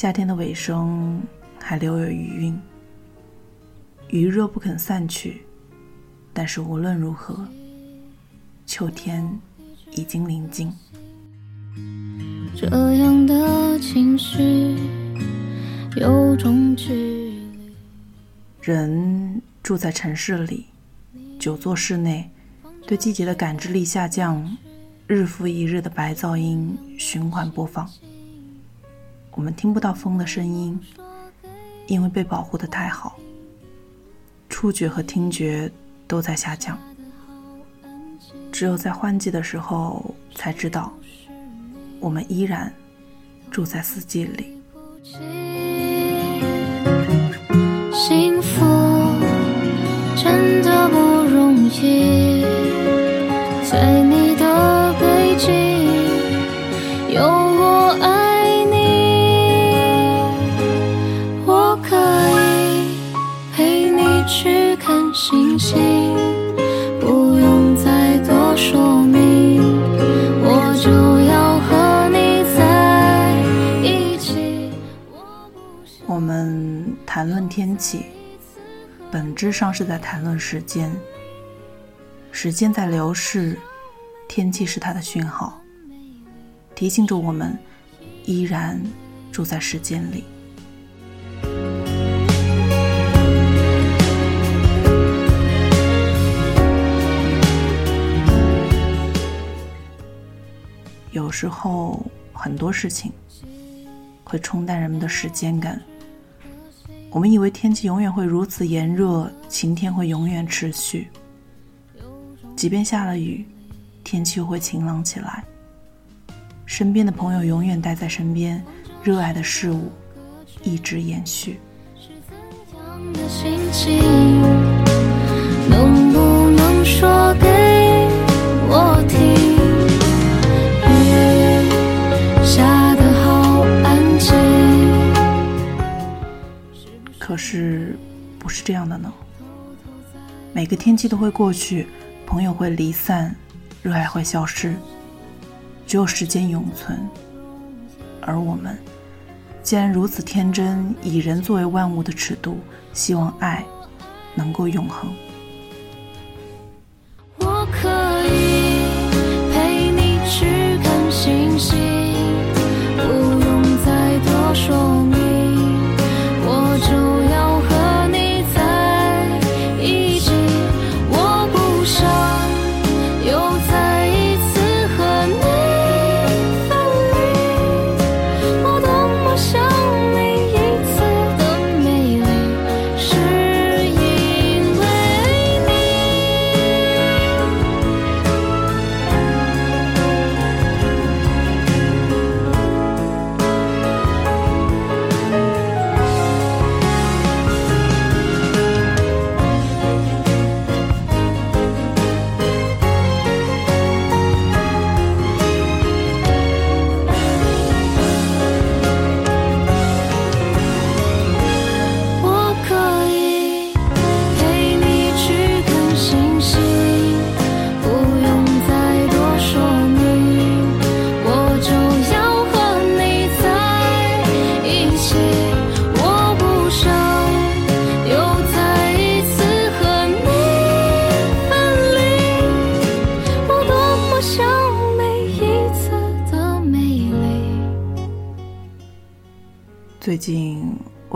夏天的尾声还留有余韵，余热不肯散去，但是无论如何，秋天已经临近。这样的情绪有种距离。人住在城市里，久坐室内，对季节的感知力下降，日复一日的白噪音循环播放。我们听不到风的声音，因为被保护的太好。触觉和听觉都在下降，只有在换季的时候才知道，我们依然住在四季里。气，本质上是在谈论时间。时间在流逝，天气是它的讯号，提醒着我们依然住在时间里。有时候，很多事情会冲淡人们的时间感。我们以为天气永远会如此炎热，晴天会永远持续。即便下了雨，天气又会晴朗起来。身边的朋友永远待在身边，热爱的事物一直延续。是怎样的心情？能不能说给我听？雨下可是，不是这样的呢。每个天气都会过去，朋友会离散，热爱会消失，只有时间永存。而我们，既然如此天真，以人作为万物的尺度，希望爱能够永恒。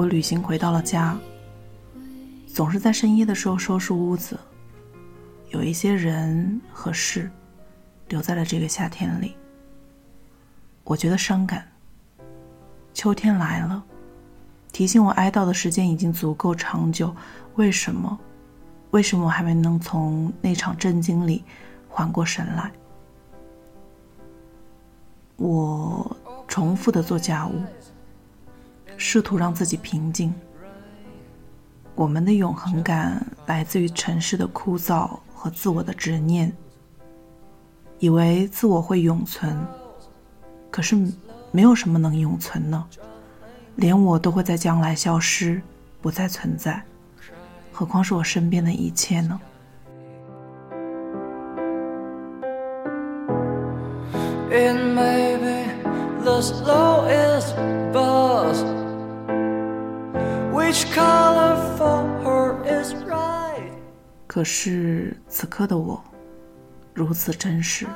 旅行回到了家，总是在深夜的时候收拾屋子，有一些人和事留在了这个夏天里，我觉得伤感。秋天来了，提醒我哀悼的时间已经足够长久，为什么？为什么我还没能从那场震惊里缓过神来？我重复的做家务。试图让自己平静。我们的永恒感来自于尘世的枯燥和自我的执念，以为自我会永存，可是没有什么能永存呢？连我都会在将来消失，不再存在，何况是我身边的一切呢？It may be the slowest bus. 可是此刻的我如此真实，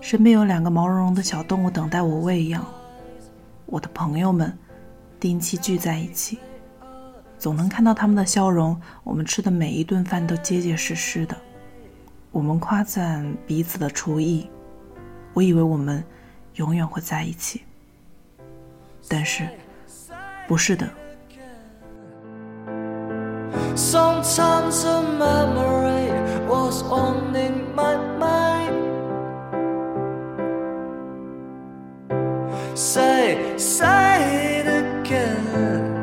身边有两个毛茸茸的小动物等待我喂养，我的朋友们定期聚在一起，总能看到他们的笑容。我们吃的每一顿饭都结结实实的，我们夸赞彼此的厨艺。我以为我们永远会在一起，但是不是的。Sometimes a memory was on in my mind. Say, say it again.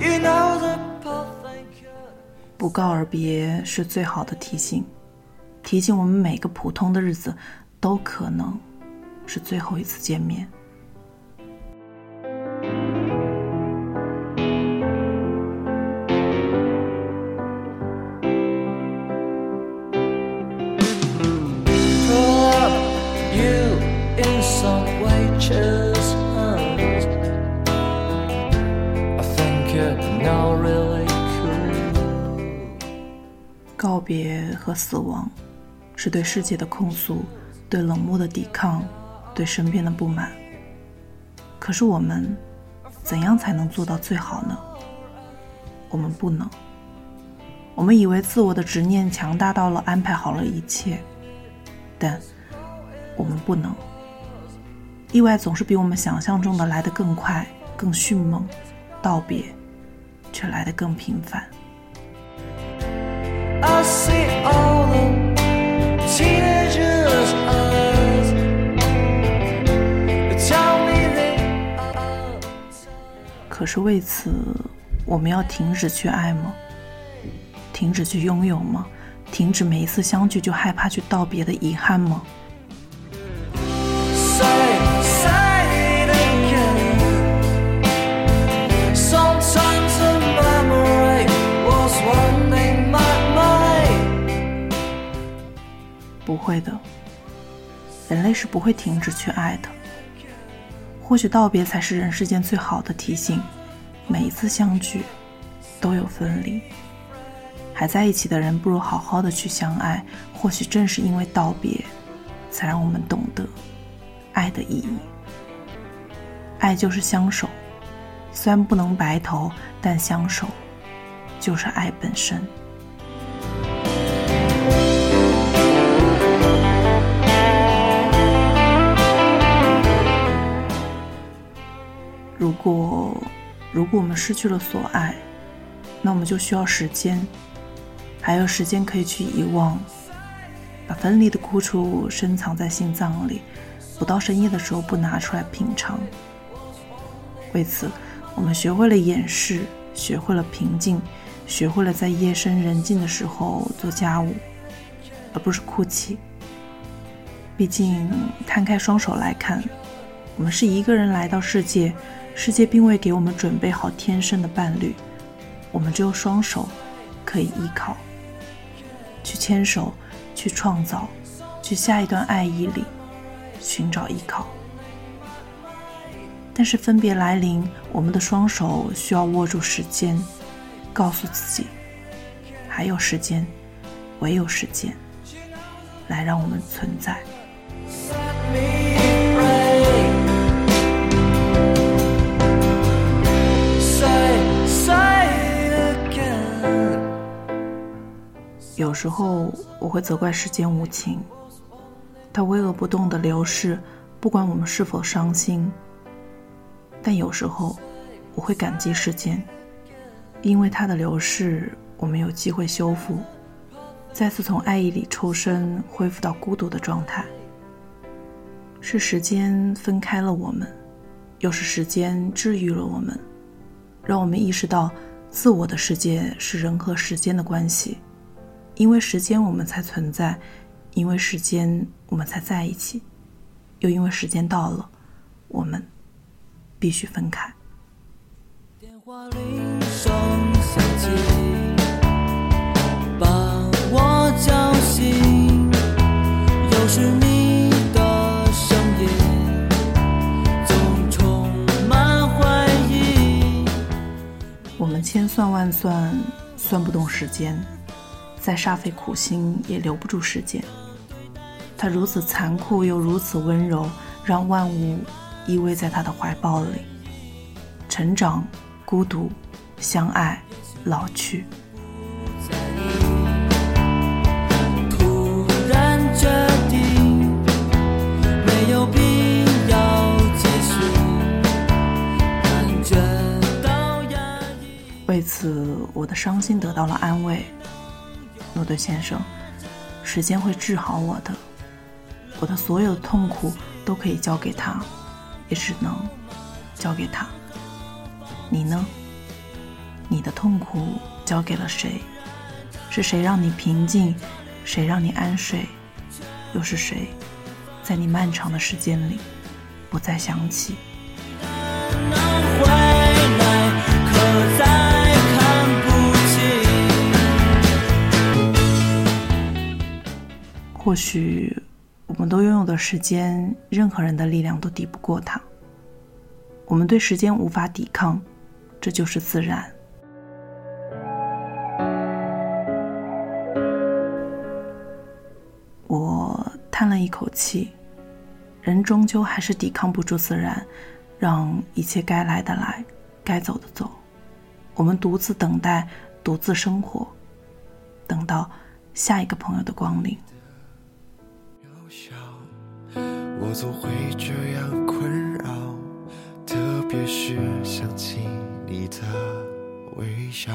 You know the path I could. 不告而别是最好的提醒，提醒我们每个普通的日子都可能是最后一次见面。别和死亡，是对世界的控诉，对冷漠的抵抗，对身边的不满。可是我们，怎样才能做到最好呢？我们不能。我们以为自我的执念强大到了安排好了一切，但我们不能。意外总是比我们想象中的来得更快、更迅猛，道别却来得更频繁。可是为此，我们要停止去爱吗？停止去拥有吗？停止每一次相聚就害怕去道别的遗憾吗？不会的，人类是不会停止去爱的。或许道别才是人世间最好的提醒，每一次相聚都有分离。还在一起的人，不如好好的去相爱。或许正是因为道别，才让我们懂得爱的意义。爱就是相守，虽然不能白头，但相守就是爱本身。如果如果我们失去了所爱，那我们就需要时间，还有时间可以去遗忘，把分离的苦楚深藏在心脏里，不到深夜的时候不拿出来品尝。为此，我们学会了掩饰，学会了平静，学会了在夜深人静的时候做家务，而不是哭泣。毕竟，摊开双手来看，我们是一个人来到世界，世界并未给我们准备好天生的伴侣，我们只有双手可以依靠，去牵手，去创造，去下一段爱意里寻找依靠。但是分别来临，我们的双手需要握住时间，告诉自己，还有时间，唯有时间，来让我们存在。有时候我会责怪时间无情，它巍峨不动的流逝，不管我们是否伤心。但有时候我会感激时间，因为它的流逝，我们有机会修复，再次从爱意里抽身，恢复到孤独的状态。是时间分开了我们，又是时间治愈了我们，让我们意识到自我的世界是人和时间的关系。因为时间，我们才存在；因为时间，我们才在一起。又因为时间到了，我们必须分开。电话铃声响起，把我叫醒，又是你的声音，总充满怀疑。我们千算万算，算不动时间。再煞费苦心也留不住时间。他如此残酷又如此温柔，让万物依偎在他的怀抱里，成长、孤独、相爱、老去。为此，我的伤心得到了安慰。诺顿先生，时间会治好我的，我的所有的痛苦都可以交给他，也只能交给他。你呢？你的痛苦交给了谁？是谁让你平静？谁让你安睡？又是谁，在你漫长的时间里不再想起？或许我们都拥有的时间，任何人的力量都抵不过它。我们对时间无法抵抗，这就是自然。我叹了一口气，人终究还是抵抗不住自然，让一切该来的来，该走的走。我们独自等待，独自生活，等到下一个朋友的光临。小，我总会这样困扰，特别是想起你的微笑。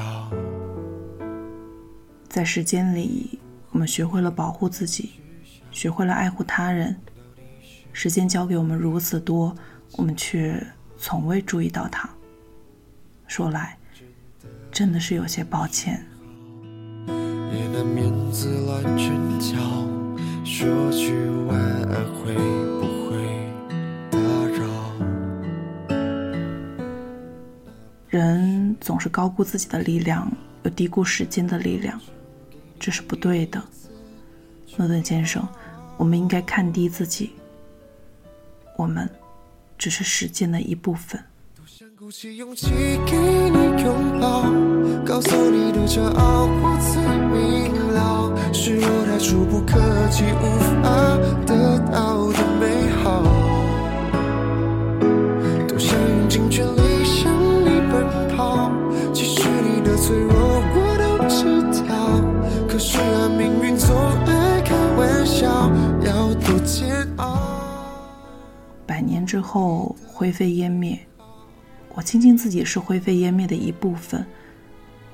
在时间里，我们学会了保护自己，学会了爱护他人。时间教给我们如此多，我们却从未注意到它。说来，真的是有些抱歉。也难免自乱阵脚，说句晚安会不会打扰？人总是高估自己的力量，又低估时间的力量，这是不对的。诺顿先生，我们应该看低自己。我们只是时间的一部分。鼓起勇气给你拥抱，告诉你的骄傲我最明了，是我太触不可及，无法得到的美好。多想用尽全力向你奔跑，其实你的脆弱我都知道，可是啊，命运总爱开玩笑，要多煎熬。百年之后灰飞烟灭，我庆幸自己是灰飞烟灭的一部分。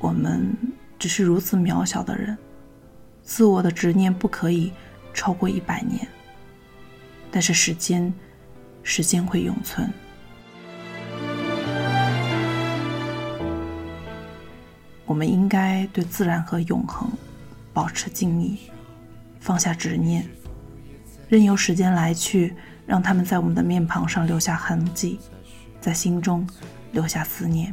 我们只是如此渺小的人，自我的执念不可以超过一百年。但是时间，时间会永存。我们应该对自然和永恒保持敬意，放下执念，任由时间来去，让他们在我们的面庞上留下痕迹，在心中留下思念。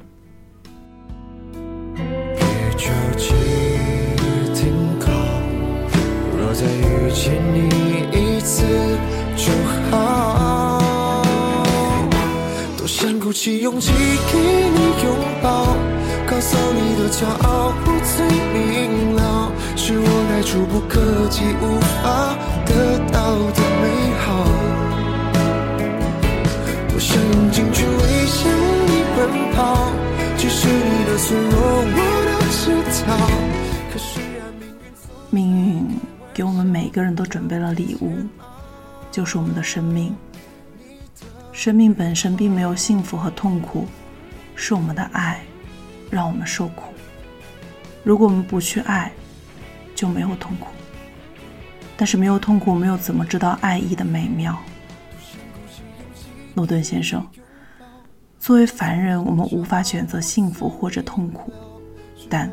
鼓起勇气给你拥抱，告诉你的骄傲我最明了，是我太触不可及，无法得到的美好。多想用尽全力向你奔跑，其实你的脆弱我都知道。可是啊，命运总命运给我们每个人都准备了礼物，就是我们的生命。生命本身并没有幸福和痛苦，是我们的爱让我们受苦。如果我们不去爱，就没有痛苦。但是没有痛苦，我们又怎么知道爱意的美妙？诺顿先生，作为凡人，我们无法选择幸福或者痛苦，但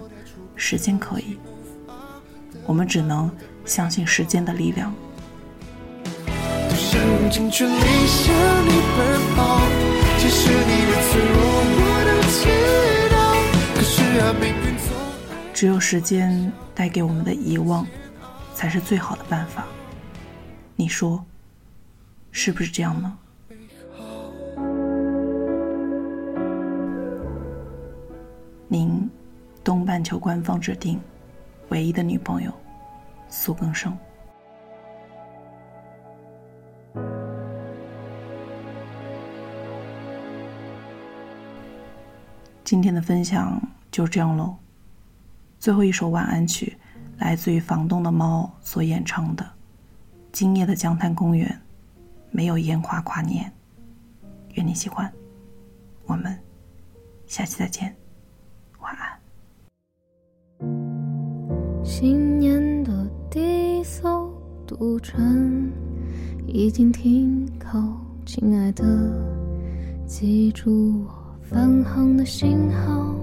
时间可以。我们只能相信时间的力量。多想用尽全力向你奔跑，其实你的脆弱我都知道。可是啊，命运总只有时间带给我们的遗忘，才是最好的办法。你说，是不是这样呢？您东半球官方指定唯一的女朋友苏更生。今天的分享就这样喽。最后一首晚安曲，来自于房东的猫所演唱的《今夜的江滩公园》，没有烟花跨年。愿你喜欢，我们下期再见，晚安。新年的第一艘渡船已经停靠，亲爱的，记住我返航的信号，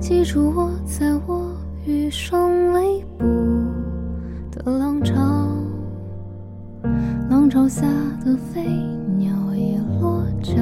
记住我在我余生尾部的浪潮，浪潮下的飞鸟也落脚。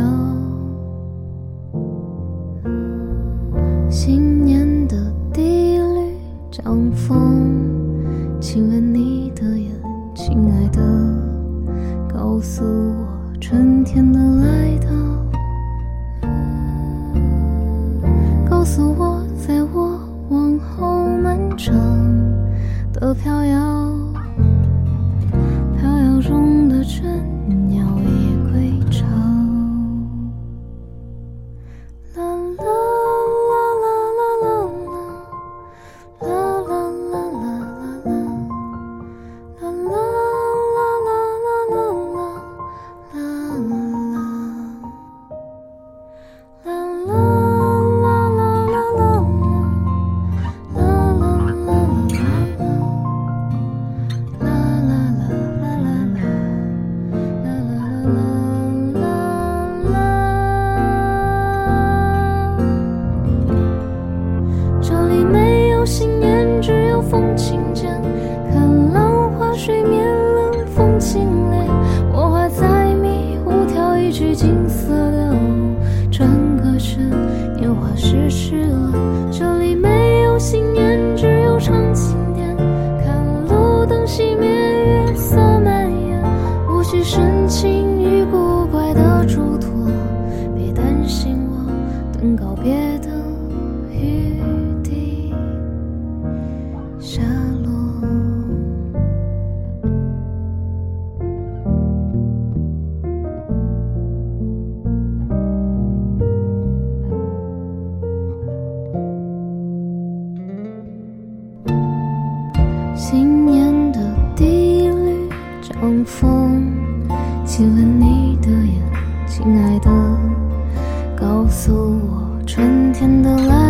风轻冽。我画在迷雾，跳一曲金色的舞。转个身，年华失去了。风，亲吻你的眼，亲爱的，告诉我春天的来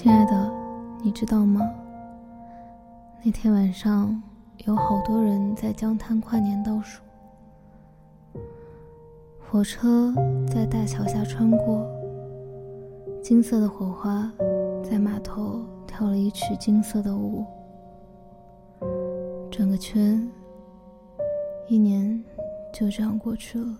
亲爱的，你知道吗？那天晚上有好多人在江滩跨年倒数，火车在大桥下穿过，金色的火花在码头跳了一曲金色的舞，转个圈，一年就这样过去了。